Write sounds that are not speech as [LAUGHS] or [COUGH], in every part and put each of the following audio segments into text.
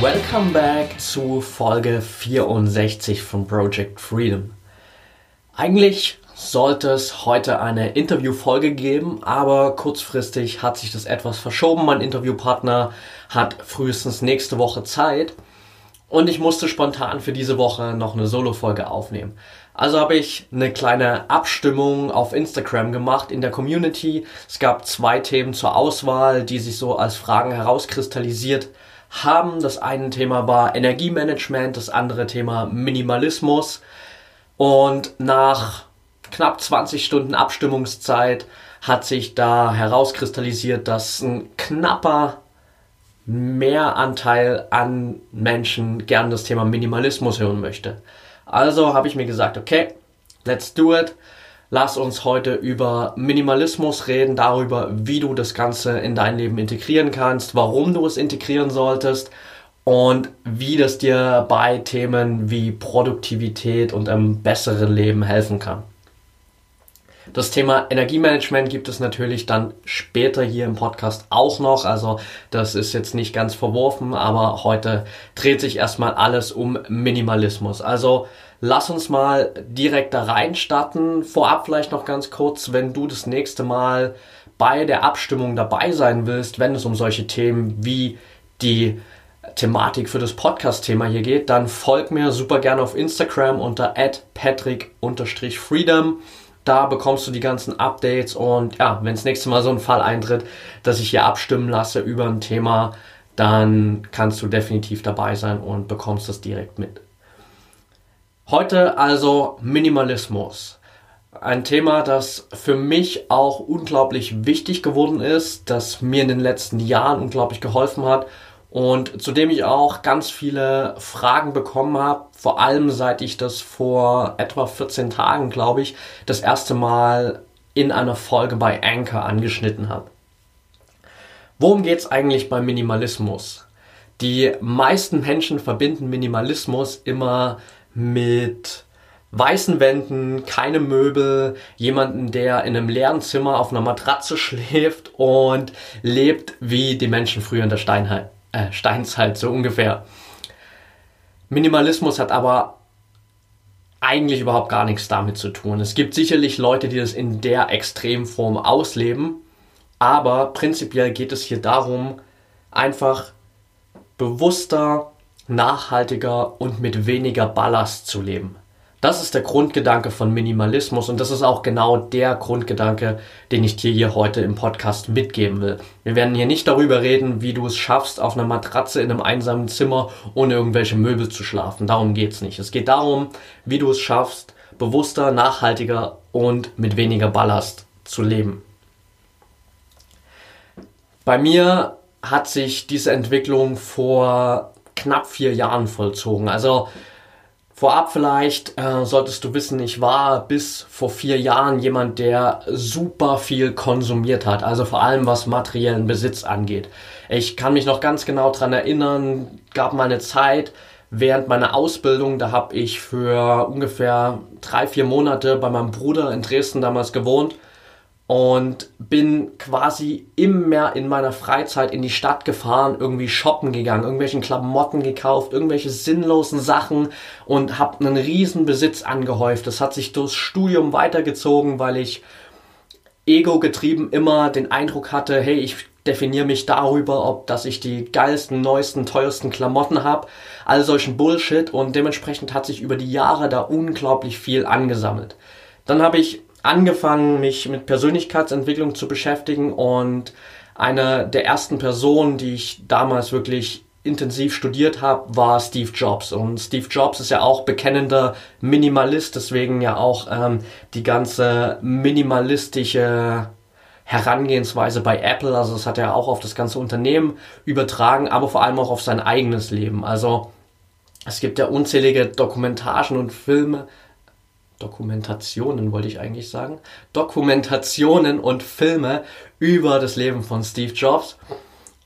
Welcome back zu Folge 64 von Project Freedom. Eigentlich sollte es heute eine Interviewfolge geben, aber kurzfristig hat sich das etwas verschoben. Mein Interviewpartner hat frühestens nächste Woche Zeit und ich musste spontan für diese Woche noch eine Solo-Folge aufnehmen. Also habe ich eine kleine Abstimmung auf Instagram gemacht in der Community. Es gab zwei Themen zur Auswahl, die sich so als Fragen herauskristallisiert haben. Das eine Thema war Energiemanagement, das andere Thema Minimalismus. Und nach knapp 20 Stunden Abstimmungszeit hat sich da herauskristallisiert, dass ein knapper Mehranteil an Menschen gern das Thema Minimalismus hören möchte. Also habe ich mir gesagt, okay, let's do it. Lass uns heute über Minimalismus reden, darüber, wie du das Ganze in dein Leben integrieren kannst, warum du es integrieren solltest und wie das dir bei Themen wie Produktivität und einem besseren Leben helfen kann. Das Thema Energiemanagement gibt es natürlich dann später hier im Podcast auch noch. Also das ist jetzt nicht ganz verworfen, aber heute dreht sich erstmal alles um Minimalismus. Also lass uns mal direkt da reinstarten. Vorab vielleicht noch ganz kurz, wenn du das nächste Mal bei der Abstimmung dabei sein willst, wenn es um solche Themen wie die Thematik für das Podcast-Thema hier geht, dann folg mir super gerne auf Instagram unter patrick-freedom. Da bekommst du die ganzen Updates und ja, wenn das nächste Mal so ein Fall eintritt, dass ich hier abstimmen lasse über ein Thema, dann kannst du definitiv dabei sein und bekommst das direkt mit. Heute also Minimalismus. Ein Thema, das für mich auch unglaublich wichtig geworden ist, das mir in den letzten Jahren unglaublich geholfen hat und zu dem ich auch ganz viele Fragen bekommen habe, vor allem seit ich das vor etwa 14 Tagen, glaube ich, das erste Mal in einer Folge bei Anchor angeschnitten habe. Worum geht es eigentlich beim Minimalismus? Die meisten Menschen verbinden Minimalismus immer mit weißen Wänden, keine Möbel, jemanden, der in einem leeren Zimmer auf einer Matratze [LAUGHS] schläft und lebt wie die Menschen früher in der Steinheit äh, Steinzeit so ungefähr. Minimalismus hat aber eigentlich überhaupt gar nichts damit zu tun. Es gibt sicherlich Leute, die das in der Extremform ausleben, aber prinzipiell geht es hier darum, einfach bewusster, nachhaltiger und mit weniger Ballast zu leben. Das ist der Grundgedanke von Minimalismus und das ist auch genau der Grundgedanke, den ich dir hier heute im Podcast mitgeben will. Wir werden hier nicht darüber reden, wie du es schaffst, auf einer Matratze in einem einsamen Zimmer ohne irgendwelche Möbel zu schlafen. Darum geht's nicht. Es geht darum, wie du es schaffst, bewusster, nachhaltiger und mit weniger Ballast zu leben. Bei mir hat sich diese Entwicklung vor knapp vier Jahren vollzogen. Also Vorab vielleicht äh, solltest du wissen, ich war bis vor vier Jahren jemand, der super viel konsumiert hat, also vor allem was materiellen Besitz angeht. Ich kann mich noch ganz genau dran erinnern, gab mal eine Zeit während meiner Ausbildung, da habe ich für ungefähr drei, vier Monate bei meinem Bruder in Dresden damals gewohnt und bin quasi immer in meiner Freizeit in die Stadt gefahren, irgendwie shoppen gegangen, irgendwelchen Klamotten gekauft, irgendwelche sinnlosen Sachen und habe einen riesen Besitz angehäuft. Das hat sich durchs Studium weitergezogen, weil ich ego getrieben immer den Eindruck hatte, hey, ich definiere mich darüber, ob dass ich die geilsten, neuesten, teuersten Klamotten habe, all solchen Bullshit und dementsprechend hat sich über die Jahre da unglaublich viel angesammelt. Dann habe ich angefangen, mich mit Persönlichkeitsentwicklung zu beschäftigen und eine der ersten Personen, die ich damals wirklich intensiv studiert habe, war Steve Jobs. Und Steve Jobs ist ja auch bekennender Minimalist, deswegen ja auch ähm, die ganze minimalistische Herangehensweise bei Apple, also das hat er auch auf das ganze Unternehmen übertragen, aber vor allem auch auf sein eigenes Leben. Also es gibt ja unzählige Dokumentagen und Filme, Dokumentationen wollte ich eigentlich sagen, Dokumentationen und Filme über das Leben von Steve Jobs.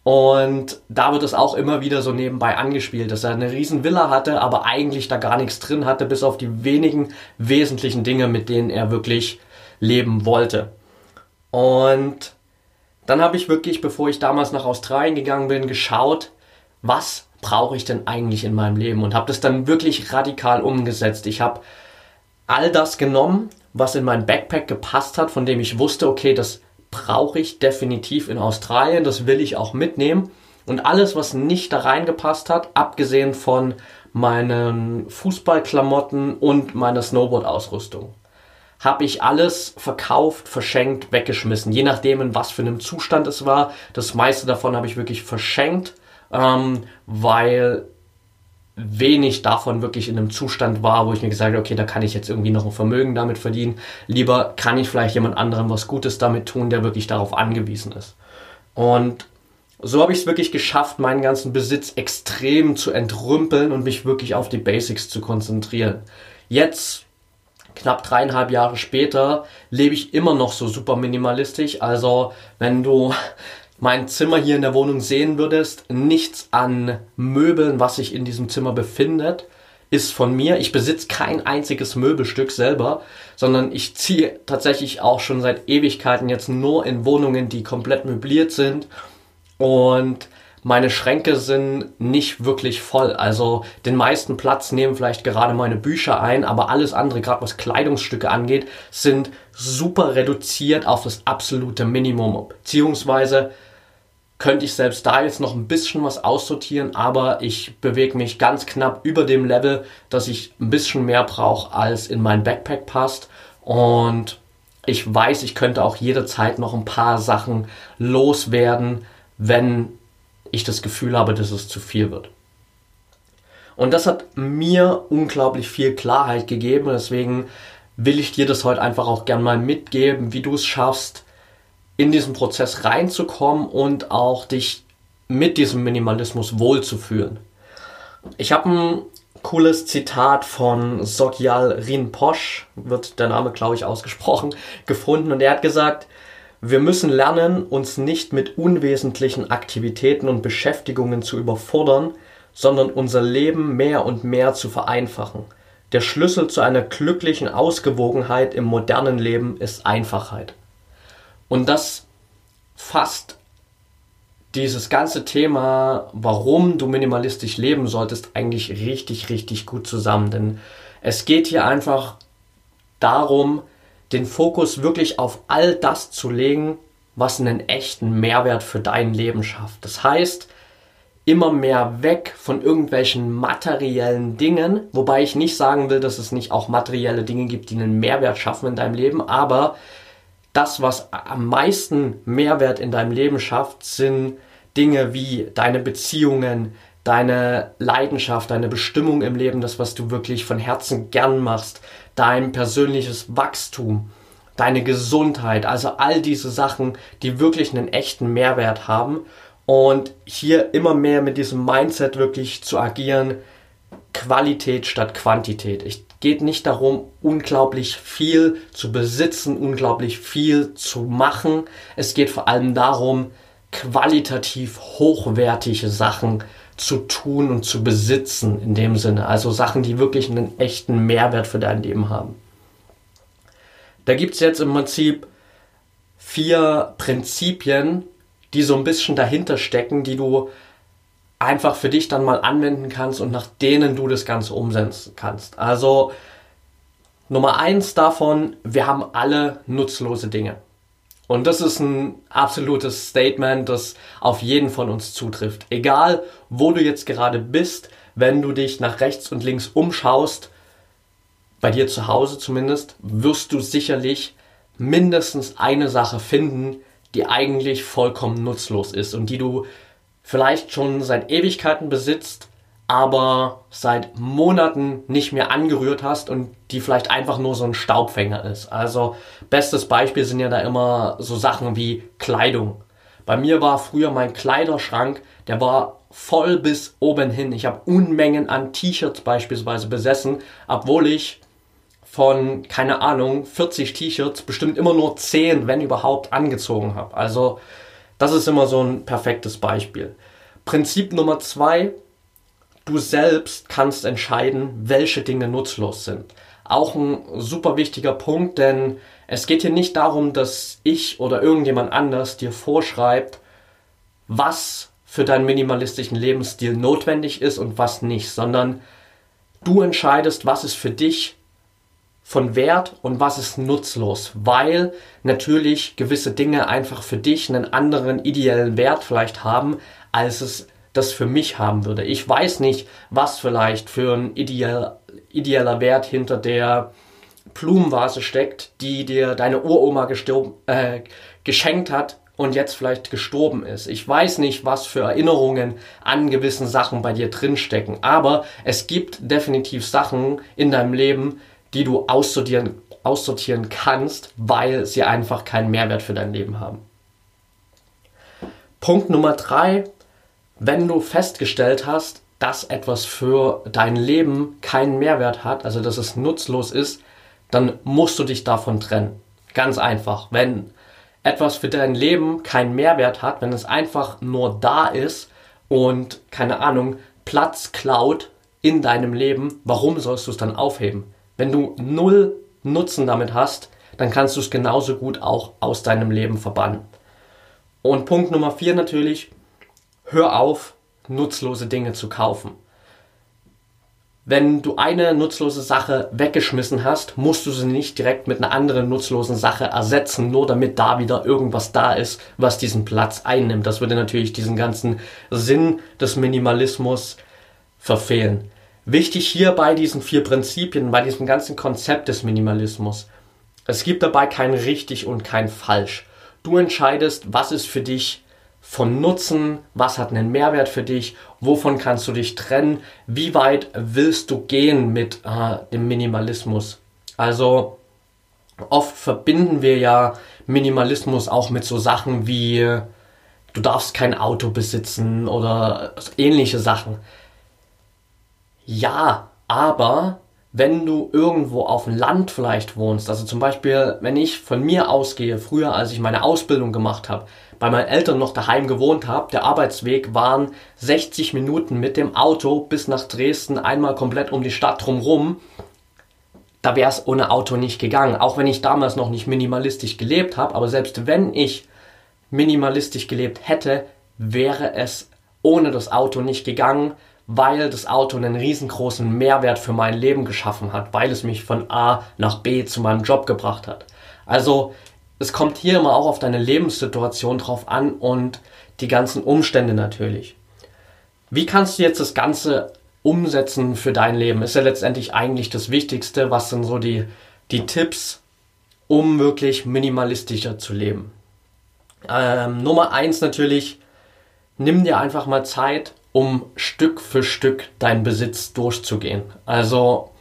Und da wird es auch immer wieder so nebenbei angespielt, dass er eine riesen Villa hatte, aber eigentlich da gar nichts drin hatte, bis auf die wenigen wesentlichen Dinge, mit denen er wirklich leben wollte. Und dann habe ich wirklich, bevor ich damals nach Australien gegangen bin, geschaut, was brauche ich denn eigentlich in meinem Leben und habe das dann wirklich radikal umgesetzt. Ich habe all das genommen, was in mein Backpack gepasst hat, von dem ich wusste, okay, das brauche ich definitiv in Australien, das will ich auch mitnehmen. Und alles, was nicht da reingepasst hat, abgesehen von meinen Fußballklamotten und meiner Snowboard-Ausrüstung, habe ich alles verkauft, verschenkt, weggeschmissen. Je nachdem, in was für einem Zustand es war. Das meiste davon habe ich wirklich verschenkt, ähm, weil wenig davon wirklich in einem Zustand war, wo ich mir gesagt habe, okay, da kann ich jetzt irgendwie noch ein Vermögen damit verdienen. Lieber kann ich vielleicht jemand anderem was Gutes damit tun, der wirklich darauf angewiesen ist. Und so habe ich es wirklich geschafft, meinen ganzen Besitz extrem zu entrümpeln und mich wirklich auf die Basics zu konzentrieren. Jetzt, knapp dreieinhalb Jahre später, lebe ich immer noch so super minimalistisch. Also, wenn du mein Zimmer hier in der Wohnung sehen würdest, nichts an Möbeln, was sich in diesem Zimmer befindet, ist von mir. Ich besitze kein einziges Möbelstück selber, sondern ich ziehe tatsächlich auch schon seit Ewigkeiten jetzt nur in Wohnungen, die komplett möbliert sind und meine Schränke sind nicht wirklich voll. Also den meisten Platz nehmen vielleicht gerade meine Bücher ein, aber alles andere, gerade was Kleidungsstücke angeht, sind super reduziert auf das absolute Minimum. Beziehungsweise könnte ich selbst da jetzt noch ein bisschen was aussortieren, aber ich bewege mich ganz knapp über dem Level, dass ich ein bisschen mehr brauche, als in mein Backpack passt. Und ich weiß, ich könnte auch jederzeit noch ein paar Sachen loswerden, wenn ich das Gefühl habe, dass es zu viel wird. Und das hat mir unglaublich viel Klarheit gegeben. Deswegen will ich dir das heute einfach auch gern mal mitgeben, wie du es schaffst, in diesen Prozess reinzukommen und auch dich mit diesem Minimalismus wohlzufühlen. Ich habe ein cooles Zitat von Sogyal Rinpoche, wird der Name glaube ich ausgesprochen, gefunden und er hat gesagt, wir müssen lernen, uns nicht mit unwesentlichen Aktivitäten und Beschäftigungen zu überfordern, sondern unser Leben mehr und mehr zu vereinfachen. Der Schlüssel zu einer glücklichen Ausgewogenheit im modernen Leben ist Einfachheit. Und das fasst dieses ganze Thema, warum du minimalistisch leben solltest, eigentlich richtig, richtig gut zusammen. Denn es geht hier einfach darum, den Fokus wirklich auf all das zu legen, was einen echten Mehrwert für dein Leben schafft. Das heißt, immer mehr weg von irgendwelchen materiellen Dingen, wobei ich nicht sagen will, dass es nicht auch materielle Dinge gibt, die einen Mehrwert schaffen in deinem Leben, aber das, was am meisten Mehrwert in deinem Leben schafft, sind Dinge wie deine Beziehungen, deine Leidenschaft, deine Bestimmung im Leben, das, was du wirklich von Herzen gern machst, dein persönliches Wachstum, deine Gesundheit, also all diese Sachen, die wirklich einen echten Mehrwert haben und hier immer mehr mit diesem Mindset wirklich zu agieren, Qualität statt Quantität. Ich geht nicht darum, unglaublich viel zu besitzen, unglaublich viel zu machen. Es geht vor allem darum, qualitativ hochwertige Sachen zu tun und zu besitzen in dem Sinne. Also Sachen, die wirklich einen echten Mehrwert für dein Leben haben. Da gibt es jetzt im Prinzip vier Prinzipien, die so ein bisschen dahinter stecken, die du einfach für dich dann mal anwenden kannst und nach denen du das Ganze umsetzen kannst. Also Nummer eins davon, wir haben alle nutzlose Dinge. Und das ist ein absolutes Statement, das auf jeden von uns zutrifft. Egal, wo du jetzt gerade bist, wenn du dich nach rechts und links umschaust, bei dir zu Hause zumindest, wirst du sicherlich mindestens eine Sache finden, die eigentlich vollkommen nutzlos ist und die du vielleicht schon seit Ewigkeiten besitzt, aber seit Monaten nicht mehr angerührt hast und die vielleicht einfach nur so ein Staubfänger ist. Also bestes Beispiel sind ja da immer so Sachen wie Kleidung. Bei mir war früher mein Kleiderschrank, der war voll bis oben hin. Ich habe Unmengen an T-Shirts beispielsweise besessen, obwohl ich von, keine Ahnung, 40 T-Shirts bestimmt immer nur 10, wenn überhaupt, angezogen habe. Also das ist immer so ein perfektes Beispiel. Prinzip Nummer zwei, du selbst kannst entscheiden, welche Dinge nutzlos sind. Auch ein super wichtiger Punkt, denn es geht hier nicht darum, dass ich oder irgendjemand anders dir vorschreibt, was für deinen minimalistischen Lebensstil notwendig ist und was nicht, sondern du entscheidest, was ist für dich von Wert und was ist nutzlos, weil natürlich gewisse Dinge einfach für dich einen anderen ideellen Wert vielleicht haben, als es das für mich haben würde. Ich weiß nicht, was vielleicht für ein ideell, ideeller Wert hinter der Blumenvase steckt, die dir deine Uroma äh, geschenkt hat, und jetzt vielleicht gestorben ist. Ich weiß nicht, was für Erinnerungen an gewissen Sachen bei dir drinstecken, aber es gibt definitiv Sachen in deinem Leben, die du aussortieren, aussortieren kannst, weil sie einfach keinen Mehrwert für dein Leben haben. Punkt Nummer drei, wenn du festgestellt hast, dass etwas für dein Leben keinen Mehrwert hat, also dass es nutzlos ist, dann musst du dich davon trennen. Ganz einfach. Wenn etwas für dein Leben keinen Mehrwert hat, wenn es einfach nur da ist und keine Ahnung, Platz klaut in deinem Leben, warum sollst du es dann aufheben? Wenn du null Nutzen damit hast, dann kannst du es genauso gut auch aus deinem Leben verbannen. Und Punkt Nummer vier natürlich, hör auf, nutzlose Dinge zu kaufen. Wenn du eine nutzlose Sache weggeschmissen hast, musst du sie nicht direkt mit einer anderen nutzlosen Sache ersetzen, nur damit da wieder irgendwas da ist, was diesen Platz einnimmt. Das würde natürlich diesen ganzen Sinn des Minimalismus verfehlen. Wichtig hier bei diesen vier Prinzipien, bei diesem ganzen Konzept des Minimalismus. Es gibt dabei kein richtig und kein falsch. Du entscheidest, was ist für dich von Nutzen, was hat einen Mehrwert für dich, wovon kannst du dich trennen, wie weit willst du gehen mit äh, dem Minimalismus. Also oft verbinden wir ja Minimalismus auch mit so Sachen wie du darfst kein Auto besitzen oder ähnliche Sachen. Ja, aber wenn du irgendwo auf dem Land vielleicht wohnst, also zum Beispiel, wenn ich von mir ausgehe, früher als ich meine Ausbildung gemacht habe, bei meinen Eltern noch daheim gewohnt habe, der Arbeitsweg waren 60 Minuten mit dem Auto bis nach Dresden, einmal komplett um die Stadt drumherum. Da wäre es ohne Auto nicht gegangen, auch wenn ich damals noch nicht minimalistisch gelebt habe, aber selbst wenn ich minimalistisch gelebt hätte, wäre es ohne das Auto nicht gegangen, weil das Auto einen riesengroßen Mehrwert für mein Leben geschaffen hat, weil es mich von A nach B zu meinem Job gebracht hat. Also es kommt hier immer auch auf deine Lebenssituation drauf an und die ganzen Umstände natürlich. Wie kannst du jetzt das Ganze umsetzen für dein Leben? Ist ja letztendlich eigentlich das Wichtigste. Was sind so die, die Tipps, um wirklich minimalistischer zu leben? Ähm, Nummer eins natürlich, nimm dir einfach mal Zeit um Stück für Stück deinen Besitz durchzugehen. Also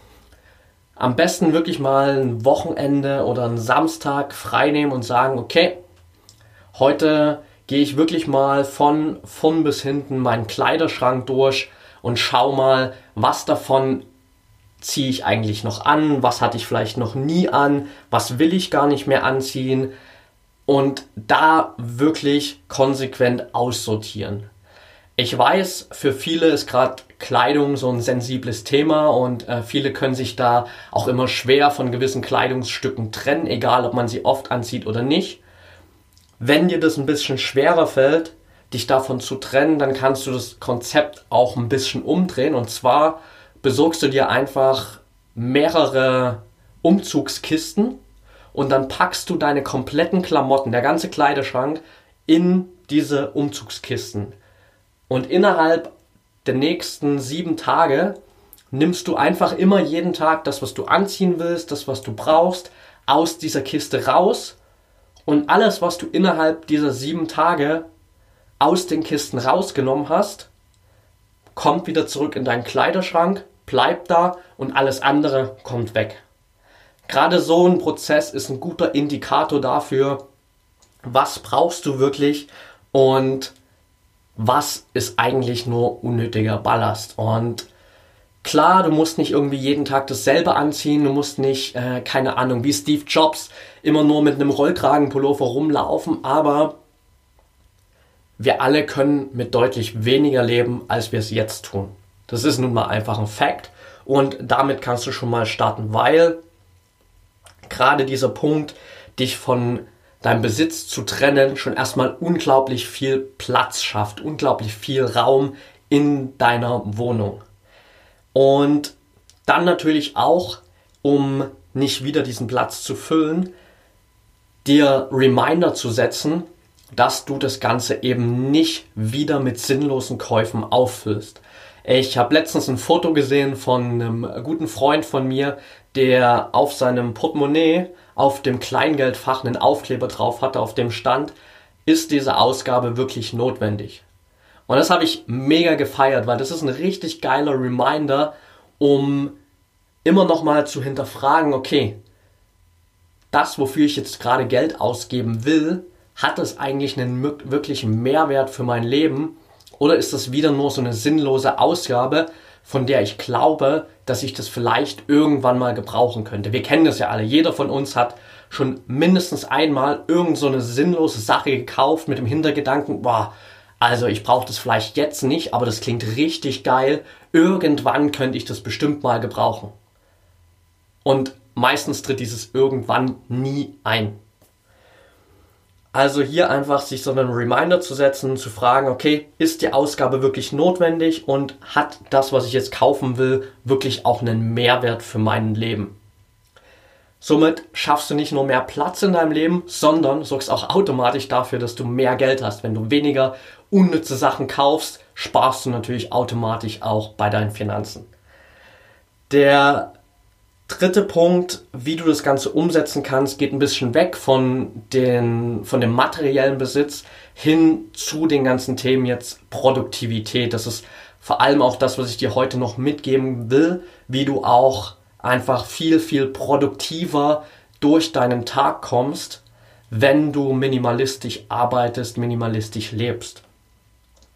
am besten wirklich mal ein Wochenende oder einen Samstag freinehmen und sagen, okay, heute gehe ich wirklich mal von vorn bis hinten meinen Kleiderschrank durch und schau mal, was davon ziehe ich eigentlich noch an, was hatte ich vielleicht noch nie an, was will ich gar nicht mehr anziehen und da wirklich konsequent aussortieren. Ich weiß, für viele ist gerade Kleidung so ein sensibles Thema und äh, viele können sich da auch immer schwer von gewissen Kleidungsstücken trennen, egal ob man sie oft anzieht oder nicht. Wenn dir das ein bisschen schwerer fällt, dich davon zu trennen, dann kannst du das Konzept auch ein bisschen umdrehen und zwar besorgst du dir einfach mehrere Umzugskisten und dann packst du deine kompletten Klamotten, der ganze Kleiderschrank in diese Umzugskisten. Und innerhalb der nächsten sieben Tage nimmst du einfach immer jeden Tag das, was du anziehen willst, das, was du brauchst, aus dieser Kiste raus. Und alles, was du innerhalb dieser sieben Tage aus den Kisten rausgenommen hast, kommt wieder zurück in deinen Kleiderschrank, bleibt da und alles andere kommt weg. Gerade so ein Prozess ist ein guter Indikator dafür, was brauchst du wirklich und was ist eigentlich nur unnötiger Ballast. Und klar, du musst nicht irgendwie jeden Tag dasselbe anziehen, du musst nicht, äh, keine Ahnung, wie Steve Jobs immer nur mit einem Rollkragenpullover rumlaufen, aber wir alle können mit deutlich weniger leben, als wir es jetzt tun. Das ist nun mal einfach ein Fakt und damit kannst du schon mal starten, weil gerade dieser Punkt, dich von deinem Besitz zu trennen, schon erstmal unglaublich viel Platz schafft, unglaublich viel Raum in deiner Wohnung. Und dann natürlich auch, um nicht wieder diesen Platz zu füllen, dir Reminder zu setzen, dass du das Ganze eben nicht wieder mit sinnlosen Käufen auffüllst. Ich habe letztens ein Foto gesehen von einem guten Freund von mir, der auf seinem Portemonnaie auf dem Kleingeldfach einen Aufkleber drauf hatte, auf dem stand, ist diese Ausgabe wirklich notwendig? Und das habe ich mega gefeiert, weil das ist ein richtig geiler Reminder, um immer noch mal zu hinterfragen, okay, das, wofür ich jetzt gerade Geld ausgeben will, hat es eigentlich einen wirklichen Mehrwert für mein Leben oder ist das wieder nur so eine sinnlose Ausgabe, von der ich glaube, dass ich das vielleicht irgendwann mal gebrauchen könnte. Wir kennen das ja alle. Jeder von uns hat schon mindestens einmal irgend so eine sinnlose Sache gekauft mit dem Hintergedanken, boah, also ich brauche das vielleicht jetzt nicht, aber das klingt richtig geil. Irgendwann könnte ich das bestimmt mal gebrauchen. Und meistens tritt dieses irgendwann nie ein. Also hier einfach sich so einen Reminder zu setzen, zu fragen, okay, ist die Ausgabe wirklich notwendig und hat das, was ich jetzt kaufen will, wirklich auch einen Mehrwert für mein Leben? Somit schaffst du nicht nur mehr Platz in deinem Leben, sondern sorgst auch automatisch dafür, dass du mehr Geld hast. Wenn du weniger unnütze Sachen kaufst, sparst du natürlich automatisch auch bei deinen Finanzen. Der dritte Punkt, wie du das Ganze umsetzen kannst, geht ein bisschen weg von, den, von dem materiellen Besitz hin zu den ganzen Themen jetzt Produktivität. Das ist vor allem auch das, was ich dir heute noch mitgeben will, wie du auch einfach viel, viel produktiver durch deinen Tag kommst, wenn du minimalistisch arbeitest, minimalistisch lebst.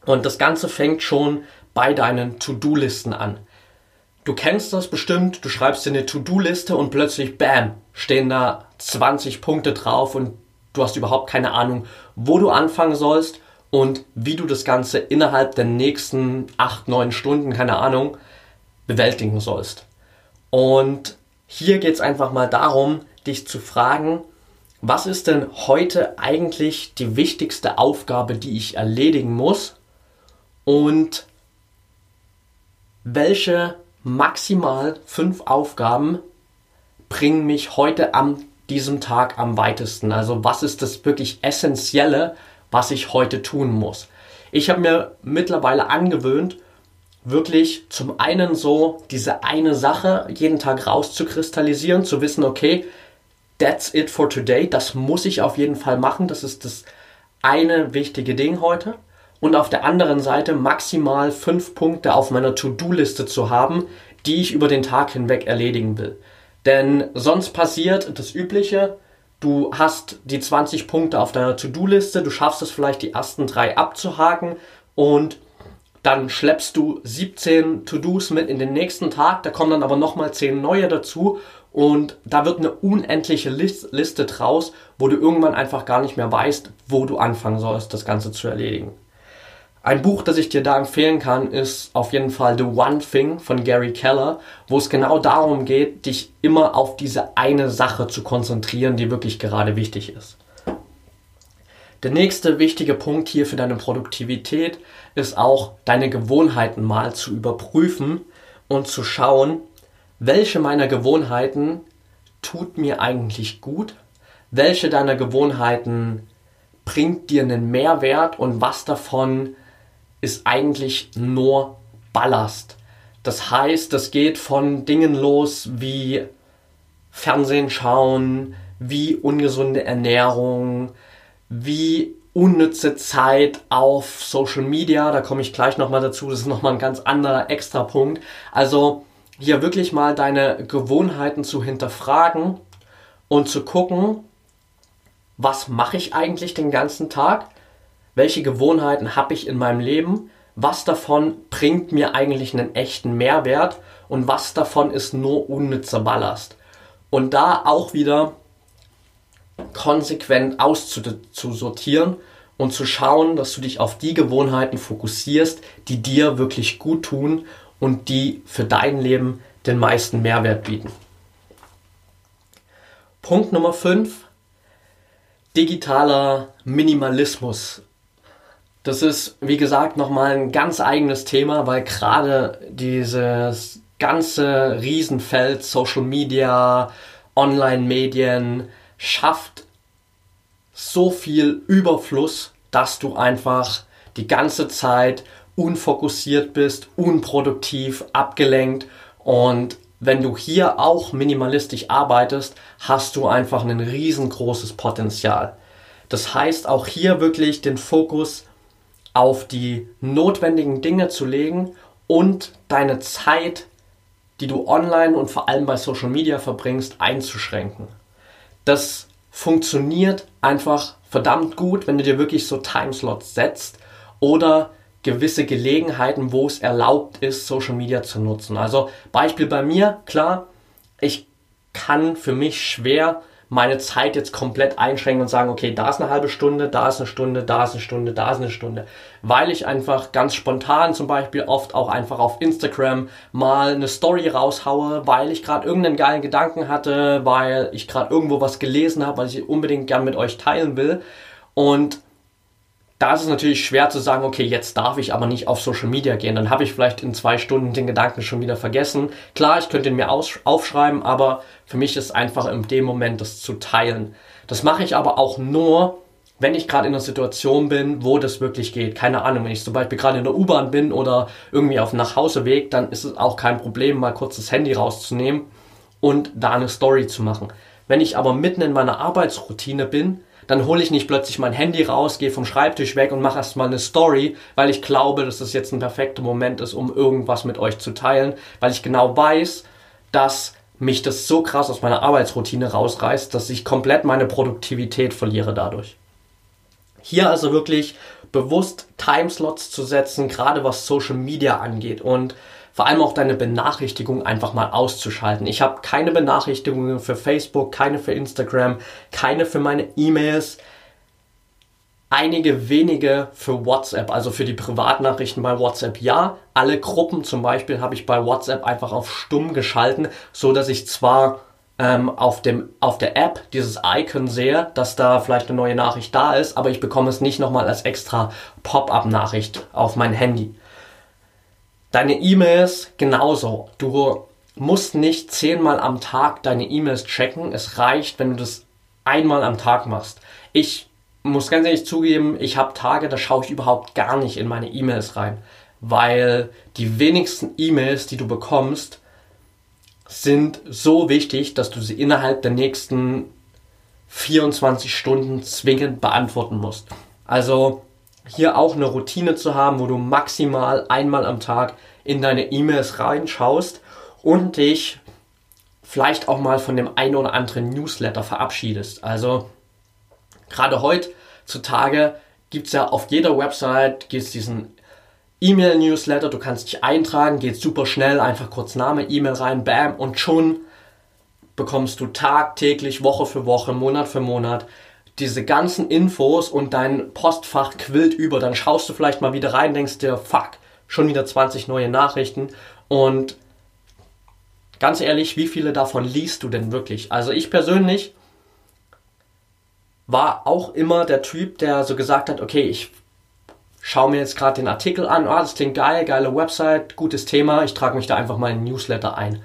Und das Ganze fängt schon bei deinen To-Do-Listen an. Du kennst das bestimmt, du schreibst dir eine To-Do-Liste und plötzlich, bam, stehen da 20 Punkte drauf und du hast überhaupt keine Ahnung, wo du anfangen sollst und wie du das Ganze innerhalb der nächsten 8, 9 Stunden, keine Ahnung, bewältigen sollst. Und hier geht es einfach mal darum, dich zu fragen, was ist denn heute eigentlich die wichtigste Aufgabe, die ich erledigen muss? Und welche maximal fünf Aufgaben bringen mich heute an diesem Tag am weitesten. Also was ist das wirklich Essentielle, was ich heute tun muss. Ich habe mir mittlerweile angewöhnt, wirklich zum einen so diese eine Sache jeden Tag rauszukristallisieren, zu wissen, okay, that's it for today, das muss ich auf jeden Fall machen, das ist das eine wichtige Ding heute und auf der anderen Seite maximal fünf Punkte auf meiner To-Do-Liste zu haben, die ich über den Tag hinweg erledigen will. Denn sonst passiert das Übliche, du hast die 20 Punkte auf deiner To-Do-Liste, du schaffst es vielleicht die ersten drei abzuhaken und dann schleppst du 17 To-Dos mit in den nächsten Tag, da kommen dann aber nochmal 10 neue dazu und da wird eine unendliche Liste draus, wo du irgendwann einfach gar nicht mehr weißt, wo du anfangen sollst, das Ganze zu erledigen. Ein Buch, das ich dir da empfehlen kann, ist auf jeden Fall The One Thing von Gary Keller, wo es genau darum geht, dich immer auf diese eine Sache zu konzentrieren, die wirklich gerade wichtig ist. Der nächste wichtige Punkt hier für deine Produktivität ist auch deine Gewohnheiten mal zu überprüfen und zu schauen, welche meiner Gewohnheiten tut mir eigentlich gut, welche deiner Gewohnheiten bringt dir einen Mehrwert und was davon ist eigentlich nur Ballast. Das heißt, das geht von Dingen los wie Fernsehen schauen, wie ungesunde Ernährung, wie unnütze Zeit auf Social Media, da komme ich gleich nochmal dazu, das ist nochmal ein ganz anderer extra Punkt. Also hier wirklich mal deine Gewohnheiten zu hinterfragen und zu gucken, was mache ich eigentlich den ganzen Tag? Welche Gewohnheiten habe ich in meinem Leben, was davon bringt mir eigentlich einen echten Mehrwert und was davon ist nur unnützer Ballast. Und da auch wieder konsequent auszusortieren und zu schauen, dass du dich auf die Gewohnheiten fokussierst, die dir wirklich gut tun und die für dein Leben den meisten Mehrwert bieten. Punkt Nummer 5. Digitaler Minimalismus. Das ist, wie gesagt, nochmal ein ganz eigenes Thema, weil gerade dieses ganze Riesenfeld Social Media, Online-Medien schafft so viel Überfluss, dass du einfach die ganze Zeit unfokussiert bist, unproduktiv, abgelenkt und wenn du hier auch minimalistisch arbeitest, hast du einfach ein riesengroßes Potenzial. Das heißt auch hier wirklich den Fokus auf die notwendigen Dinge zu legen und deine Zeit, die du online und vor allem bei Social Media verbringst, einzuschränken. Das funktioniert einfach verdammt gut, wenn du dir wirklich so Timeslots setzt oder gewisse Gelegenheiten, wo es erlaubt ist, Social Media zu nutzen. Also Beispiel bei mir, klar, ich kann für mich schwer meine Zeit jetzt komplett einschränken und sagen, okay, da ist eine halbe Stunde, da ist eine Stunde, da ist eine Stunde, da ist eine Stunde. Weil ich einfach ganz spontan zum Beispiel oft auch einfach auf Instagram mal eine Story raushaue, weil ich gerade irgendeinen geilen Gedanken hatte, weil ich gerade irgendwo was gelesen habe, was ich unbedingt gern mit euch teilen will. Und da ist es natürlich schwer zu sagen, okay, jetzt darf ich aber nicht auf Social Media gehen. Dann habe ich vielleicht in zwei Stunden den Gedanken schon wieder vergessen. Klar, ich könnte ihn mir aufschreiben, aber für mich ist einfach in dem Moment das zu teilen. Das mache ich aber auch nur, wenn ich gerade in einer Situation bin, wo das wirklich geht. Keine Ahnung, wenn ich zum Beispiel gerade in der U-Bahn bin oder irgendwie auf dem Nachhauseweg, dann ist es auch kein Problem, mal kurz das Handy rauszunehmen und da eine Story zu machen. Wenn ich aber mitten in meiner Arbeitsroutine bin, dann hole ich nicht plötzlich mein Handy raus, gehe vom Schreibtisch weg und mache erstmal eine Story, weil ich glaube, dass das jetzt ein perfekter Moment ist, um irgendwas mit euch zu teilen, weil ich genau weiß, dass mich das so krass aus meiner Arbeitsroutine rausreißt, dass ich komplett meine Produktivität verliere dadurch. Hier also wirklich bewusst Timeslots zu setzen, gerade was Social Media angeht und vor allem auch deine Benachrichtigung einfach mal auszuschalten. Ich habe keine Benachrichtigungen für Facebook, keine für Instagram, keine für meine E-Mails, einige wenige für WhatsApp, also für die Privatnachrichten bei WhatsApp. Ja, alle Gruppen zum Beispiel habe ich bei WhatsApp einfach auf stumm geschalten, so dass ich zwar ähm, auf, dem, auf der App dieses Icon sehe, dass da vielleicht eine neue Nachricht da ist, aber ich bekomme es nicht nochmal als extra Pop-up-Nachricht auf mein Handy. Deine E-Mails genauso. Du musst nicht zehnmal am Tag deine E-Mails checken. Es reicht, wenn du das einmal am Tag machst. Ich muss ganz ehrlich zugeben, ich habe Tage, da schaue ich überhaupt gar nicht in meine E-Mails rein, weil die wenigsten E-Mails, die du bekommst, sind so wichtig, dass du sie innerhalb der nächsten 24 Stunden zwingend beantworten musst. Also hier auch eine Routine zu haben, wo du maximal einmal am Tag in deine E-Mails reinschaust und dich vielleicht auch mal von dem einen oder anderen Newsletter verabschiedest. Also gerade heutzutage gibt es ja auf jeder Website gibt's diesen E-Mail-Newsletter, du kannst dich eintragen, geht super schnell, einfach kurz Name, E-Mail rein, bam, und schon bekommst du tagtäglich, Woche für Woche, Monat für Monat diese ganzen Infos und dein Postfach quillt über. Dann schaust du vielleicht mal wieder rein, denkst dir, fuck, schon wieder 20 neue Nachrichten. Und ganz ehrlich, wie viele davon liest du denn wirklich? Also ich persönlich war auch immer der Typ, der so gesagt hat, okay, ich schaue mir jetzt gerade den Artikel an, ah, das klingt geil, geile Website, gutes Thema, ich trage mich da einfach mal in den Newsletter ein.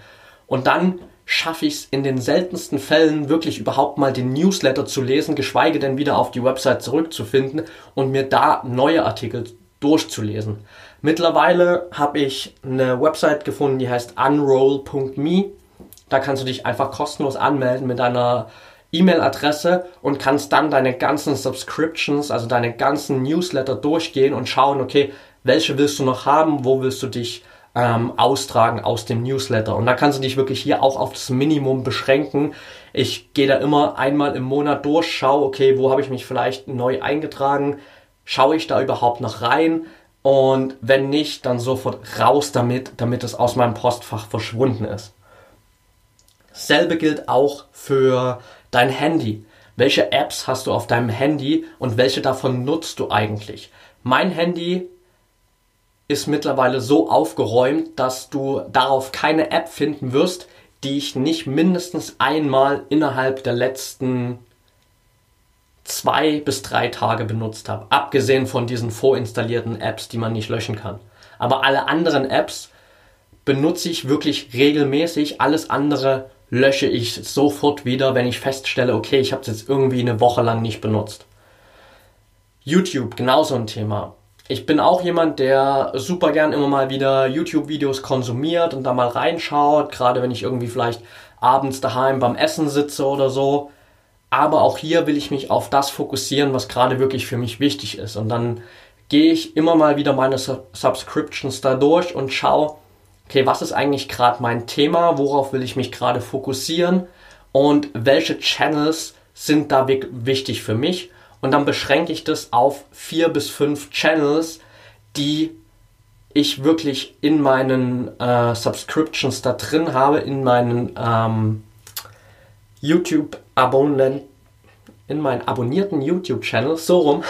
Und dann schaffe ich es in den seltensten Fällen wirklich überhaupt mal den Newsletter zu lesen, geschweige denn wieder auf die Website zurückzufinden und mir da neue Artikel durchzulesen. Mittlerweile habe ich eine Website gefunden, die heißt unroll.me. Da kannst du dich einfach kostenlos anmelden mit deiner E-Mail-Adresse und kannst dann deine ganzen Subscriptions, also deine ganzen Newsletter durchgehen und schauen, okay, welche willst du noch haben, wo willst du dich ähm, austragen aus dem Newsletter. Und da kannst du dich wirklich hier auch auf das Minimum beschränken. Ich gehe da immer einmal im Monat durch, schaue, okay, wo habe ich mich vielleicht neu eingetragen, Schaue ich da überhaupt noch rein? Und wenn nicht, dann sofort raus damit, damit es aus meinem Postfach verschwunden ist. Selbe gilt auch für dein Handy. Welche Apps hast du auf deinem Handy und welche davon nutzt du eigentlich? Mein Handy ist mittlerweile so aufgeräumt, dass du darauf keine App finden wirst, die ich nicht mindestens einmal innerhalb der letzten zwei bis drei Tage benutzt habe. Abgesehen von diesen vorinstallierten Apps, die man nicht löschen kann. Aber alle anderen Apps benutze ich wirklich regelmäßig. Alles andere lösche ich sofort wieder, wenn ich feststelle, okay, ich habe es jetzt irgendwie eine Woche lang nicht benutzt. YouTube, genauso ein Thema. Ich bin auch jemand, der super gern immer mal wieder YouTube-Videos konsumiert und da mal reinschaut, gerade wenn ich irgendwie vielleicht abends daheim beim Essen sitze oder so aber auch hier will ich mich auf das fokussieren, was gerade wirklich für mich wichtig ist. Und dann gehe ich immer mal wieder meine Subscriptions da durch und schaue, okay, was ist eigentlich gerade mein Thema, worauf will ich mich gerade fokussieren und welche Channels sind da wichtig für mich. Und dann beschränke ich das auf vier bis fünf Channels, die ich wirklich in meinen äh, Subscriptions da drin habe, in meinen ähm, YouTube-Abonnenten, in meinen abonnierten YouTube-Channel, so rum.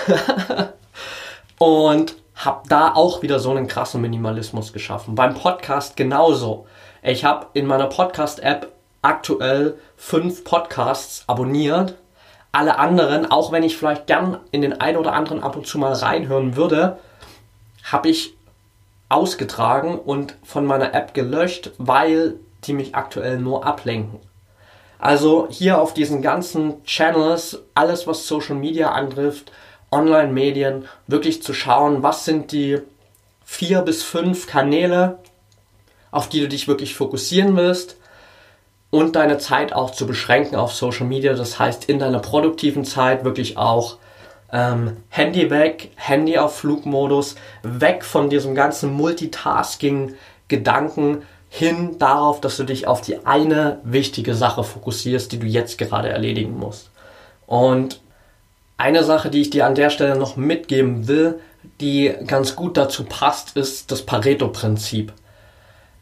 [LAUGHS] und habe da auch wieder so einen krassen Minimalismus geschaffen. Beim Podcast genauso. Ich habe in meiner Podcast-App aktuell fünf Podcasts abonniert. Alle anderen, auch wenn ich vielleicht gern in den einen oder anderen ab und zu mal reinhören würde, habe ich ausgetragen und von meiner App gelöscht, weil die mich aktuell nur ablenken. Also hier auf diesen ganzen Channels, alles was Social Media antrifft, Online-Medien, wirklich zu schauen, was sind die vier bis fünf Kanäle, auf die du dich wirklich fokussieren willst und deine Zeit auch zu beschränken auf Social Media. Das heißt, in deiner produktiven Zeit wirklich auch ähm, Handy weg, Handy auf Flugmodus, weg von diesem ganzen Multitasking-Gedanken, hin darauf, dass du dich auf die eine wichtige Sache fokussierst, die du jetzt gerade erledigen musst. Und eine Sache, die ich dir an der Stelle noch mitgeben will, die ganz gut dazu passt, ist das Pareto-Prinzip.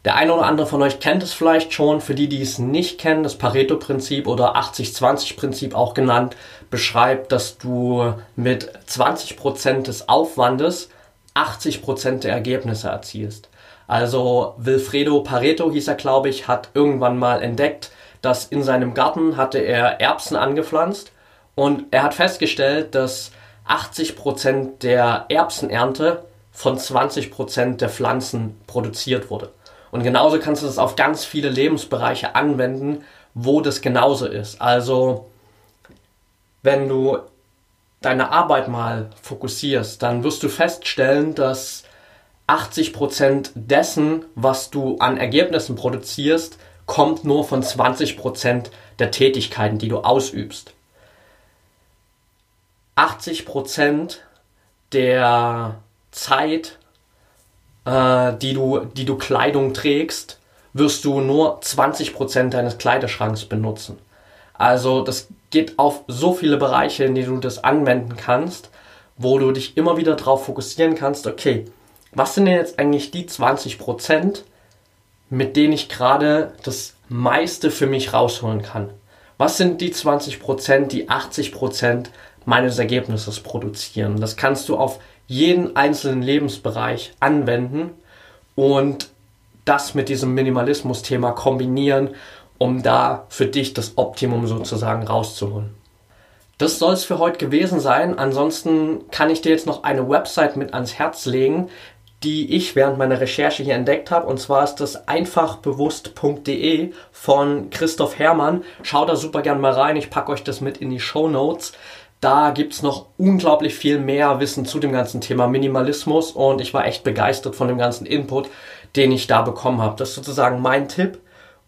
Der eine oder andere von euch kennt es vielleicht schon. Für die, die es nicht kennen, das Pareto-Prinzip oder 80-20-Prinzip auch genannt, beschreibt, dass du mit 20% des Aufwandes 80% der Ergebnisse erzielst. Also Wilfredo Pareto hieß er, glaube ich, hat irgendwann mal entdeckt, dass in seinem Garten hatte er Erbsen angepflanzt und er hat festgestellt, dass 80% der Erbsenernte von 20% der Pflanzen produziert wurde. Und genauso kannst du das auf ganz viele Lebensbereiche anwenden, wo das genauso ist. Also wenn du deine Arbeit mal fokussierst, dann wirst du feststellen, dass 80% dessen, was du an Ergebnissen produzierst, kommt nur von 20% der Tätigkeiten, die du ausübst. 80% der Zeit, äh, die, du, die du Kleidung trägst, wirst du nur 20% deines Kleiderschranks benutzen. Also das geht auf so viele Bereiche, in denen du das anwenden kannst, wo du dich immer wieder darauf fokussieren kannst, okay, was sind denn jetzt eigentlich die 20 Prozent, mit denen ich gerade das meiste für mich rausholen kann? Was sind die 20 Prozent, die 80 Prozent meines Ergebnisses produzieren? Das kannst du auf jeden einzelnen Lebensbereich anwenden und das mit diesem Minimalismus-Thema kombinieren, um da für dich das Optimum sozusagen rauszuholen. Das soll es für heute gewesen sein. Ansonsten kann ich dir jetzt noch eine Website mit ans Herz legen, die ich während meiner Recherche hier entdeckt habe. Und zwar ist das einfachbewusst.de von Christoph Hermann. Schaut da super gern mal rein. Ich packe euch das mit in die Show Notes. Da gibt's noch unglaublich viel mehr Wissen zu dem ganzen Thema Minimalismus und ich war echt begeistert von dem ganzen Input, den ich da bekommen habe. Das ist sozusagen mein Tipp.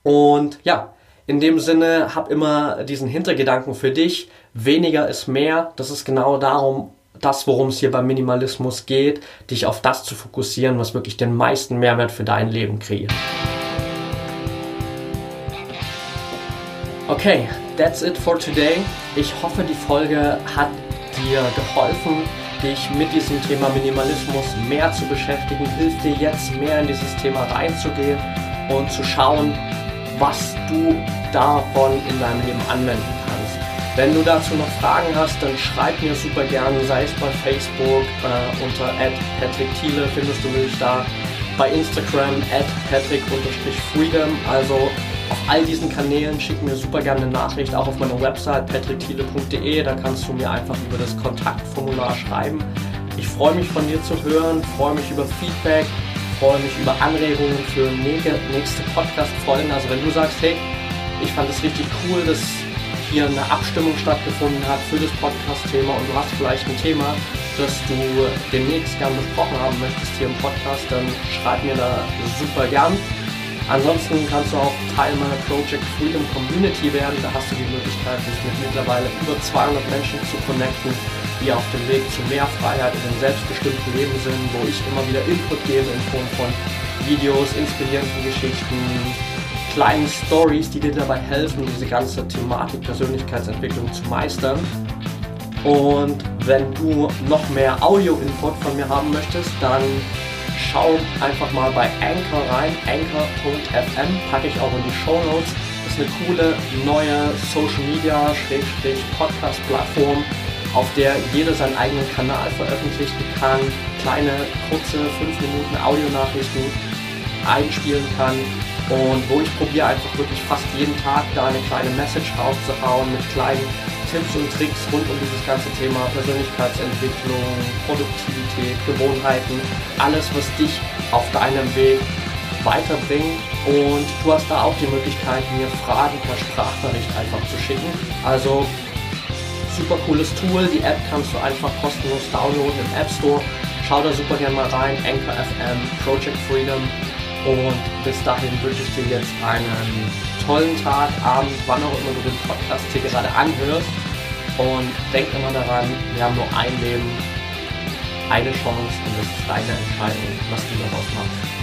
Und ja, in dem Sinne, hab immer diesen Hintergedanken für dich. Weniger ist mehr. Das ist genau darum, das, worum es hier beim Minimalismus geht, dich auf das zu fokussieren, was wirklich den meisten Mehrwert für dein Leben kreiert. Okay, that's it for today. Ich hoffe, die Folge hat dir geholfen, dich mit diesem Thema Minimalismus mehr zu beschäftigen, hilft dir jetzt mehr in dieses Thema reinzugehen und zu schauen, was du davon in deinem Leben anwenden kannst. Wenn du dazu noch Fragen hast, dann schreib mir super gerne, sei es bei Facebook äh, unter Patrick Thiele findest du mich da, bei Instagram at patrick-freedom, also auf all diesen Kanälen schick mir super gerne eine Nachricht, auch auf meiner Website patrickthiele.de, da kannst du mir einfach über das Kontaktformular schreiben. Ich freue mich von dir zu hören, freue mich über Feedback, freue mich über Anregungen für nächste Podcast-Folgen. Also wenn du sagst, hey, ich fand es richtig cool, dass hier eine Abstimmung stattgefunden hat für das Podcast-Thema und du hast vielleicht ein Thema, das du demnächst gern besprochen haben möchtest hier im Podcast, dann schreib mir da super gern. Ansonsten kannst du auch Teil meiner Project Freedom Community werden. Da hast du die Möglichkeit, dich mit mittlerweile über 200 Menschen zu connecten, die auf dem Weg zu mehr Freiheit in einem selbstbestimmten Leben sind, wo ich immer wieder Input gebe in Form von Videos, inspirierenden Geschichten, kleinen Stories, die dir dabei helfen, diese ganze Thematik Persönlichkeitsentwicklung zu meistern. Und wenn du noch mehr Audio-Input von mir haben möchtest, dann schau einfach mal bei Anchor rein. Anchor.fm packe ich auch in die Show Notes. Ist eine coole neue Social Media Podcast Plattform, auf der jeder seinen eigenen Kanal veröffentlichen kann, kleine kurze 5 Minuten Audionachrichten einspielen kann und wo ich probiere einfach wirklich fast jeden Tag da eine kleine Message rauszuhauen mit kleinen Tipps und Tricks rund um dieses ganze Thema Persönlichkeitsentwicklung, Produktivität, Gewohnheiten, alles, was dich auf deinem Weg weiterbringt. Und du hast da auch die Möglichkeit, mir Fragen per Sprachnachricht einfach zu schicken. Also super cooles Tool. Die App kannst du einfach kostenlos downloaden im App Store. Schau da super gerne mal rein. Anchor FM, Project Freedom und bis dahin wünsche ich dir jetzt einen tollen Tag, Abend, wann auch immer du den Podcast hier gerade anhörst. Und denk immer daran, wir haben nur ein Leben, eine Chance und das ist deine Entscheidung, was du daraus machst.